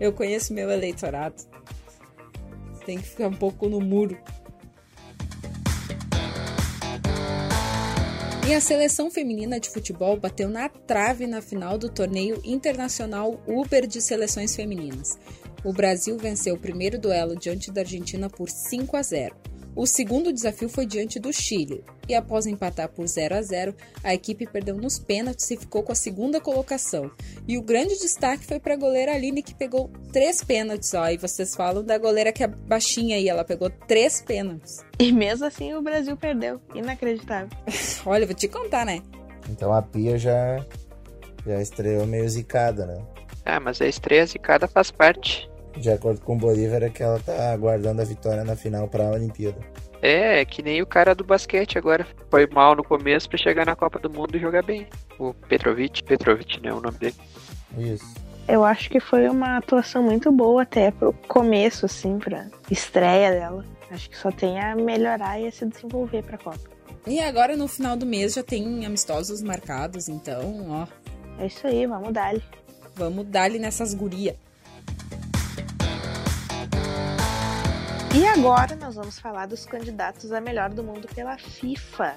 Eu conheço meu eleitorado. Tem que ficar um pouco no muro. E a seleção feminina de futebol bateu na trave na final do torneio internacional Uber de seleções femininas. O Brasil venceu o primeiro duelo diante da Argentina por 5 a 0. O segundo desafio foi diante do Chile, e após empatar por 0 a 0, a equipe perdeu nos pênaltis e ficou com a segunda colocação. E o grande destaque foi para a goleira Aline, que pegou três pênaltis. Ó, e vocês falam da goleira que é baixinha aí, ela pegou três pênaltis. E mesmo assim o Brasil perdeu. Inacreditável. Olha, vou te contar, né? Então a Pia já, já estreou meio zicada, né? Ah, mas a estreia zicada faz parte. De acordo com o Bolívar, é que ela tá aguardando a vitória na final pra Olimpíada. É, é que nem o cara do basquete agora. Foi mal no começo pra chegar na Copa do Mundo e jogar bem. O Petrovic, Petrovic, né, o nome dele. Isso. Eu acho que foi uma atuação muito boa até pro começo, assim, pra estreia dela. Acho que só tem a melhorar e a se desenvolver pra Copa. E agora no final do mês já tem amistosos marcados, então, ó, É isso aí, vamos dar vamos dar-lhe nessas guria. E agora nós vamos falar dos candidatos a melhor do mundo pela FIFA.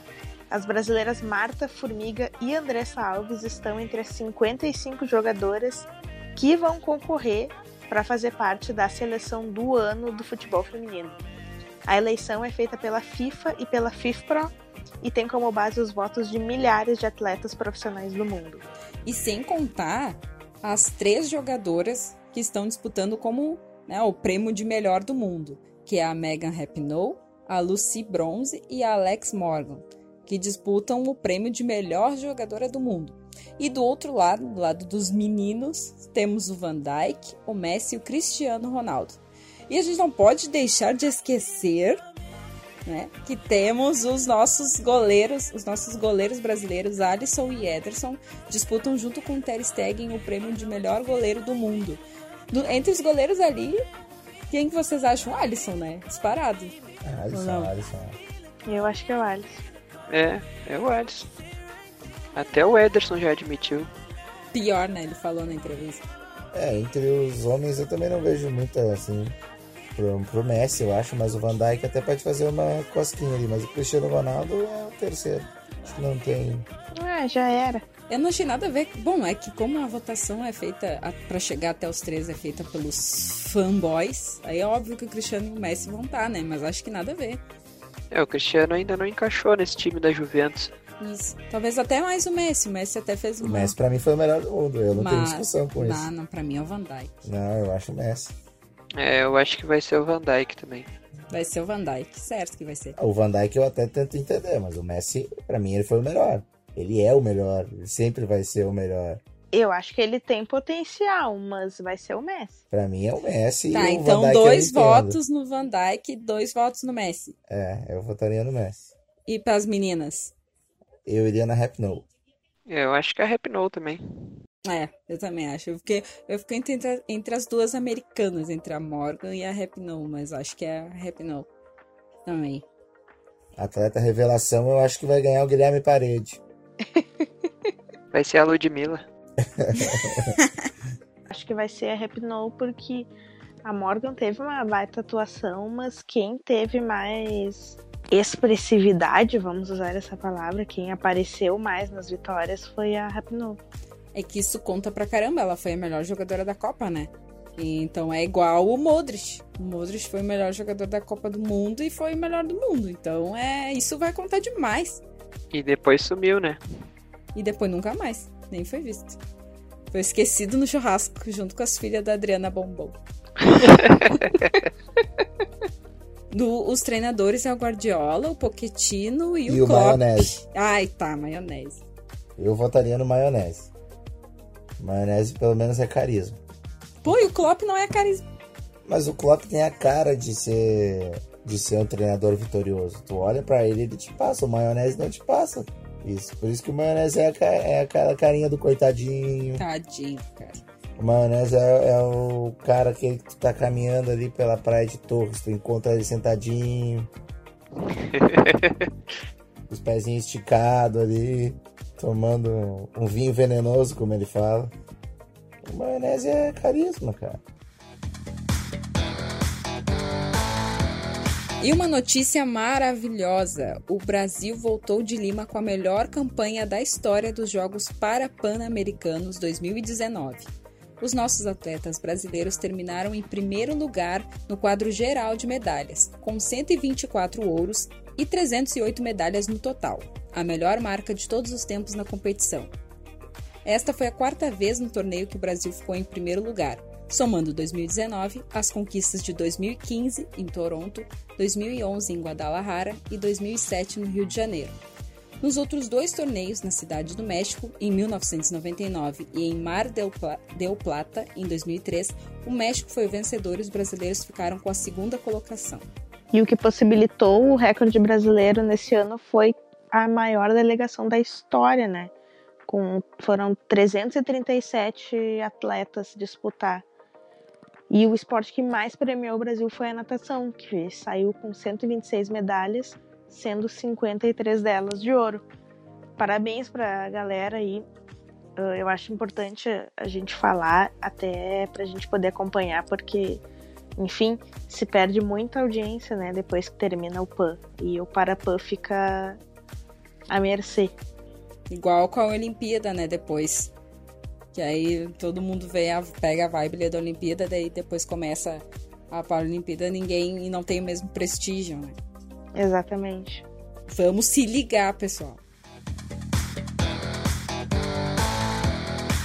As brasileiras Marta Formiga e Andressa Alves estão entre as 55 jogadoras que vão concorrer para fazer parte da seleção do ano do futebol feminino. A eleição é feita pela FIFA e pela FIFPRO e tem como base os votos de milhares de atletas profissionais do mundo. E sem contar as três jogadoras que estão disputando como né, o prêmio de melhor do mundo, que é a Megan Rapinoe, a Lucy Bronze e a Alex Morgan, que disputam o prêmio de melhor jogadora do mundo. E do outro lado, do lado dos meninos, temos o Van Dijk, o Messi e o Cristiano Ronaldo. E a gente não pode deixar de esquecer né, que temos os nossos goleiros, os nossos goleiros brasileiros, Alisson e Ederson, disputam junto com o Ter Stegen o prêmio de melhor goleiro do mundo. Do, entre os goleiros ali, quem que vocês acham? O Alisson, né? Disparado. É, Alisson, Não. Alisson. Eu acho que é o Alisson. É, é o Alisson. Até o Ederson já admitiu. Pior, né? Ele falou na entrevista. É, entre os homens eu também não vejo muita, assim, pro, pro Messi, eu acho, mas o Van Dijk até pode fazer uma cosquinha ali, mas o Cristiano Ronaldo é o terceiro. Acho que não tem. Ah, já era. Eu não achei nada a ver. Bom, é que como a votação é feita a- pra chegar até os três é feita pelos fanboys, aí é óbvio que o Cristiano e o Messi vão estar, né? Mas acho que nada a ver. É, o Cristiano ainda não encaixou nesse time da Juventus. Isso. Talvez até mais o Messi. O Messi até fez O uma. Messi pra mim foi o melhor do mundo, eu não tenho Mas- discussão com isso. Não, não, pra mim é o Van Dijk. Não, eu acho o Messi. É, eu acho que vai ser o Van Dijk também. Vai ser o Van Dijk, certo que vai ser. O Van Dijk eu até tento entender, mas o Messi, pra mim, ele foi o melhor. Ele é o melhor, ele sempre vai ser o melhor. Eu acho que ele tem potencial, mas vai ser o Messi. Pra mim é o Messi Tá, e o então Van Dijk dois votos no Van Dijk e dois votos no Messi. É, eu votaria no Messi. E pras meninas? Eu iria na Rap No. É, eu acho que a Rapinoe também. É, eu também acho. Eu fiquei, eu fiquei entre, entre as duas americanas, entre a Morgan e a Rapinoe, mas acho que é a Rapinoe também. Atleta revelação, eu acho que vai ganhar o Guilherme Parede. Vai ser a Ludmilla. Acho que vai ser a Rapinoe porque a Morgan teve uma baita atuação, mas quem teve mais expressividade, vamos usar essa palavra, quem apareceu mais nas vitórias foi a Rapinoe. É que isso conta pra caramba, ela foi a melhor jogadora da Copa, né? Então é igual o Modric. O Modric foi o melhor jogador da Copa do Mundo e foi o melhor do mundo. Então é, isso vai contar demais. E depois sumiu, né? E depois nunca mais, nem foi visto. Foi esquecido no churrasco, junto com as filhas da Adriana Bombom. Do, os treinadores é o Guardiola, o Pochettino e, E o o Klopp. Maionese. Ai, tá, maionese. Eu votaria no Maionese. Maionese pelo menos é carisma. Pô, e o Klopp não é carisma. Mas o Klopp tem a cara de ser de ser um treinador vitorioso. Tu olha pra ele, ele te passa. O Maionese não te passa. Isso. Por isso que o Maionese é, a, é aquela carinha do coitadinho. Tadinho, cara. O Maionese é, é o cara que tu tá caminhando ali pela praia de Torres. Tu encontra ele sentadinho. os pezinhos esticados ali. Tomando um vinho venenoso, como ele fala. O Maionese é carisma, cara. E uma notícia maravilhosa: o Brasil voltou de Lima com a melhor campanha da história dos Jogos Parapan-Americanos 2019. Os nossos atletas brasileiros terminaram em primeiro lugar no quadro geral de medalhas, com 124 ouros e 308 medalhas no total, a melhor marca de todos os tempos na competição. Esta foi a quarta vez no torneio que o Brasil ficou em primeiro lugar, somando 2019, as conquistas de 2015 em Toronto, 2011 em Guadalajara e 2007 no Rio de Janeiro. Nos outros dois torneios, na Cidade do México, em 1999 e em Mar del, Pla del Plata, em 2003, o México foi o vencedor e os brasileiros ficaram com a segunda colocação. E o que possibilitou o recorde brasileiro nesse ano foi a maior delegação da história, né? Com, foram 337 atletas disputar. E o esporte que mais premiou o Brasil foi a natação, que saiu com 126 medalhas, sendo 53 delas de ouro. Parabéns para a galera aí. Uh, Eu acho importante a gente falar, até para a gente poder acompanhar, porque, enfim, se perde muita audiência, né, depois que termina o PAN. E o Parapan fica à mercê. Igual com a Olimpíada, né? Depois. Que aí todo mundo vê a, pega a vibe da Olimpíada, daí depois começa a Paralimpíada ninguém não tem o mesmo prestígio, né? Exatamente. Vamos se ligar, pessoal.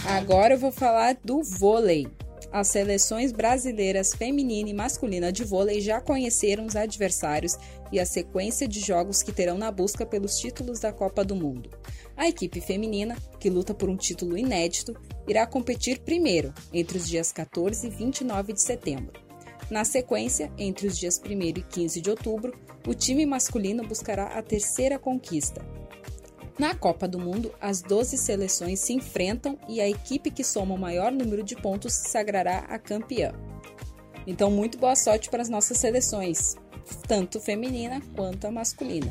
Agora eu vou falar do vôlei. As seleções brasileiras feminina e masculina de vôlei já conheceram os adversários e a sequência de jogos que terão na busca pelos títulos da Copa do Mundo. A equipe feminina, que luta por um título inédito, irá competir primeiro, entre os dias 14 e 29 de setembro. Na sequência, entre os dias 1 e 15 de outubro, o time masculino buscará a terceira conquista, na Copa do Mundo, as 12 seleções se enfrentam e a equipe que soma o maior número de pontos se sagrará a campeã. Então, muito boa sorte para as nossas seleções, tanto feminina quanto a masculina.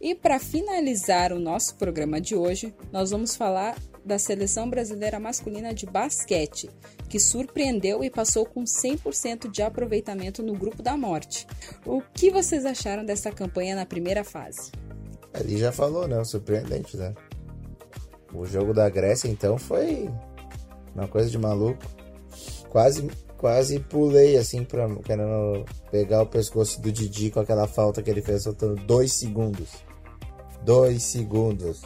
E para finalizar o nosso programa de hoje, nós vamos falar da seleção brasileira masculina de basquete, que surpreendeu e passou com 100% de aproveitamento no grupo da morte. O que vocês acharam dessa campanha na primeira fase? Ali já falou, né? Surpreendente, né? O jogo da Grécia, então, foi uma coisa de maluco. Quase, quase pulei, assim, pra, querendo pegar o pescoço do Didi com aquela falta que ele fez, soltando dois segundos. Dois segundos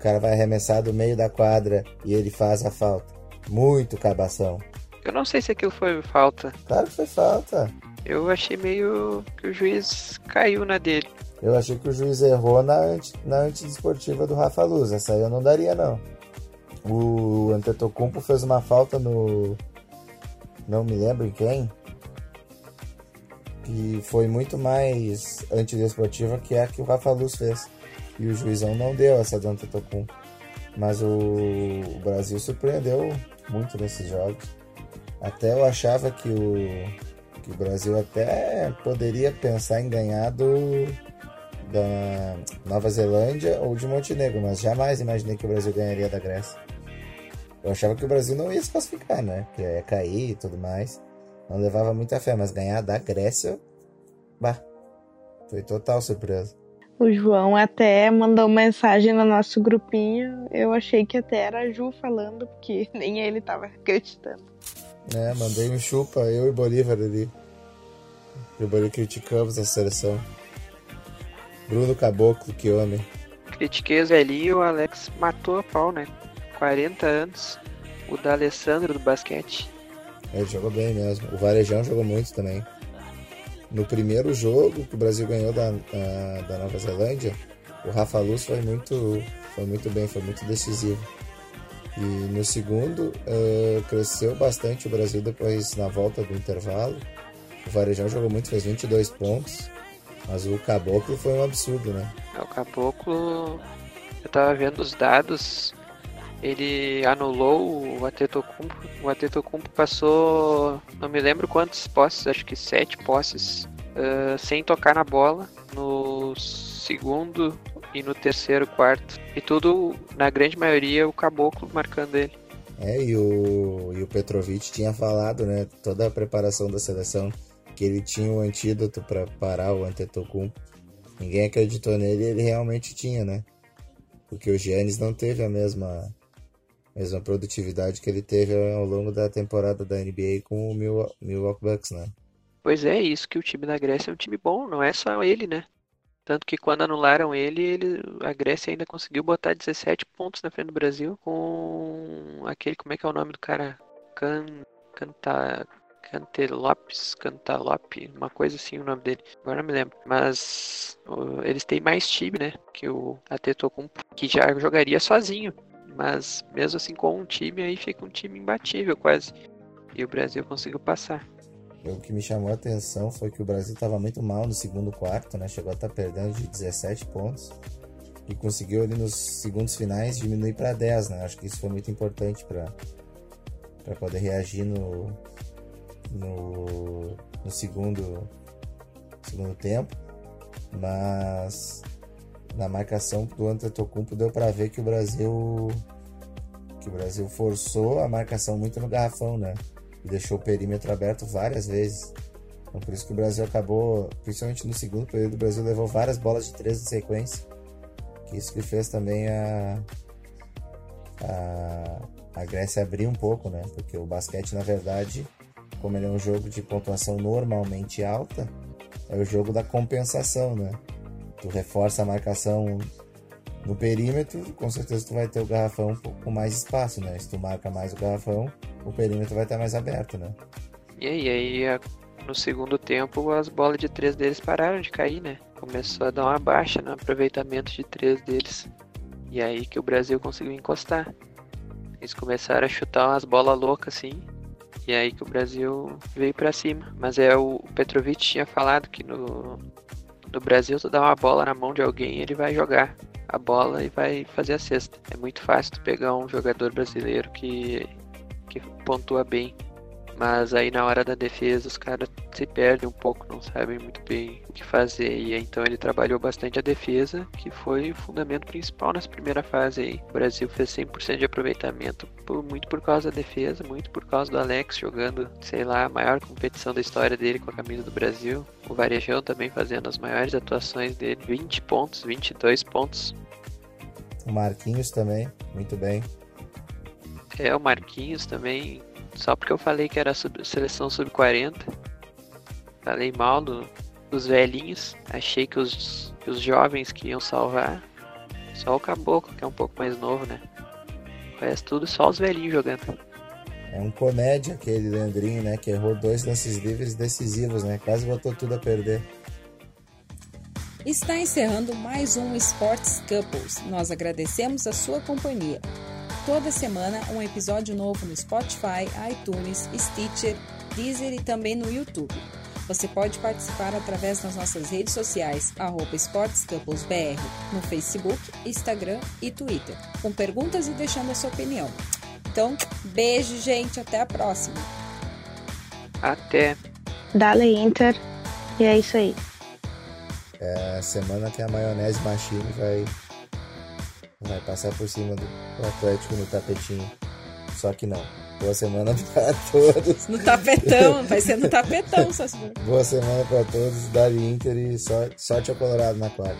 cara vai arremessar do meio da quadra e ele faz a falta. Muito cabação. Eu não sei se aquilo foi falta. Claro que foi falta. Eu achei meio que o juiz caiu na dele. Eu achei que o juiz errou na, anti, na antidesportiva do Rafa Luz. Essa aí eu não daria, não. O Antetokounmpo fez uma falta no... Não me lembro em quem. Que foi muito mais antidesportiva que a que o Rafa Luz fez. E o juizão não deu essa Dante Tocum. Mas o, o Brasil surpreendeu muito nesses jogos. Até eu achava que o, que o Brasil até poderia pensar em ganhar do da Nova Zelândia ou de Montenegro, mas jamais imaginei que o Brasil ganharia da Grécia. Eu achava que o Brasil não ia se classificar, né? Que ia cair e tudo mais. Não levava muita fé, mas ganhar da Grécia, bah, foi total surpresa. O João até mandou mensagem no nosso grupinho. Eu achei que até era a Ju falando, porque nem ele tava acreditando. É, mandei um chupa, eu e Bolívar ali. Eu e Bolívar criticamos a seleção. Bruno Caboclo, que homem. Critiquei o Zelinho o Alex matou a pau, né? 40 anos. O da Alessandro do basquete. Ele jogou bem mesmo. O Varejão jogou muito também no primeiro jogo que o Brasil ganhou da, da, Nova Zelândia, o Rafa Luz foi muito, foi muito bem, foi muito decisivo. E no segundo, uh, cresceu bastante o Brasil depois na volta do intervalo. O Varejão jogou muito, fez 22 pontos. Mas o Caboclo foi um absurdo, né? É, o Caboclo, eu tava vendo os dados, ele anulou o Atetokounmpo. O Atetokounmpo passou, não me lembro quantos posses, acho que sete posses, uh, sem tocar na bola no segundo e no terceiro quarto. E tudo, na grande maioria, o Caboclo marcando ele. É, e o, e o Petrovic tinha falado, né, toda a preparação da seleção, que ele tinha um antídoto para parar o Antetokounmpo. Ninguém acreditou nele ele realmente tinha, né? Porque o Giannis não teve a mesma mesma produtividade que ele teve ao longo da temporada da NBA com o Milwaukee Bucks, né? Pois é, isso que o time da Grécia é um time bom, não é só ele, né? Tanto que quando anularam ele, ele, a Grécia ainda conseguiu botar 17 pontos na frente do Brasil com aquele, como é que é o nome do cara? Can, canta, Cantelopes, Cantalope, uma coisa assim o nome dele. Agora não me lembro. Mas uh, eles têm mais time, né? Que o Atetokounmpo, que já jogaria sozinho. Mas mesmo assim com um time aí fica um time imbatível quase. E o Brasil conseguiu passar. O que me chamou a atenção foi que o Brasil estava muito mal no segundo quarto, né? Chegou a estar tá perdendo de 17 pontos e conseguiu ali nos segundos finais diminuir para 10, né? Acho que isso foi muito importante para para poder reagir no, no no segundo segundo tempo. Mas na marcação do Antetokounmpo deu para ver que o Brasil que o Brasil forçou a marcação muito no garrafão, né? E deixou o perímetro aberto várias vezes. Então por isso que o Brasil acabou, principalmente no segundo período, o Brasil levou várias bolas de três em sequência. Que isso que fez também a, a a Grécia abrir um pouco, né? Porque o basquete, na verdade, como ele é um jogo de pontuação normalmente alta, é o jogo da compensação, né? Tu reforça a marcação no perímetro, com certeza tu vai ter o garrafão com mais espaço, né? Se tu marca mais o garrafão, o perímetro vai estar mais aberto, né? E aí, aí no segundo tempo as bolas de três deles pararam de cair, né? Começou a dar uma baixa no aproveitamento de três deles. E aí que o Brasil conseguiu encostar. Eles começaram a chutar umas bolas loucas assim. E aí que o Brasil veio para cima. Mas é o Petrovic tinha falado que no, no Brasil tu dá uma bola na mão de alguém ele vai jogar a bola e vai fazer a cesta. É muito fácil tu pegar um jogador brasileiro que, que pontua bem. Mas aí na hora da defesa os caras se perdem um pouco, não sabem muito bem o que fazer. E então ele trabalhou bastante a defesa, que foi o fundamento principal nessa primeira fase aí. O Brasil fez 100% de aproveitamento, por, muito por causa da defesa, muito por causa do Alex jogando, sei lá, a maior competição da história dele com a camisa do Brasil. O Varejão também fazendo as maiores atuações dele, 20 pontos, 22 pontos. O Marquinhos também, muito bem. É, o Marquinhos também só porque eu falei que era sub, seleção sub-40. Falei mal do, dos velhinhos. Achei que os, que os jovens que iam salvar. Só o Caboclo, que é um pouco mais novo, né? Parece tudo só os velhinhos jogando. É um comédia aquele Leandrinho, né? Que errou dois lances livres decisivos, né? Quase botou tudo a perder. Está encerrando mais um Sports Couples. Nós agradecemos a sua companhia. Toda semana um episódio novo no Spotify, iTunes, Stitcher, Deezer e também no YouTube. Você pode participar através das nossas redes sociais, arroba SportsCouplesBR, no Facebook, Instagram e Twitter, com perguntas e deixando a sua opinião. Então, beijo, gente, até a próxima. Até. Dale Inter. E é isso aí. É a semana que a maionese machine vai vai passar por cima do, Atlético no tapetinho. Só que não. Boa semana para todos. No tapetão, vai ser no tapetão, se Boa semana para todos, Dali Inter e sorte ao Colorado na quarta.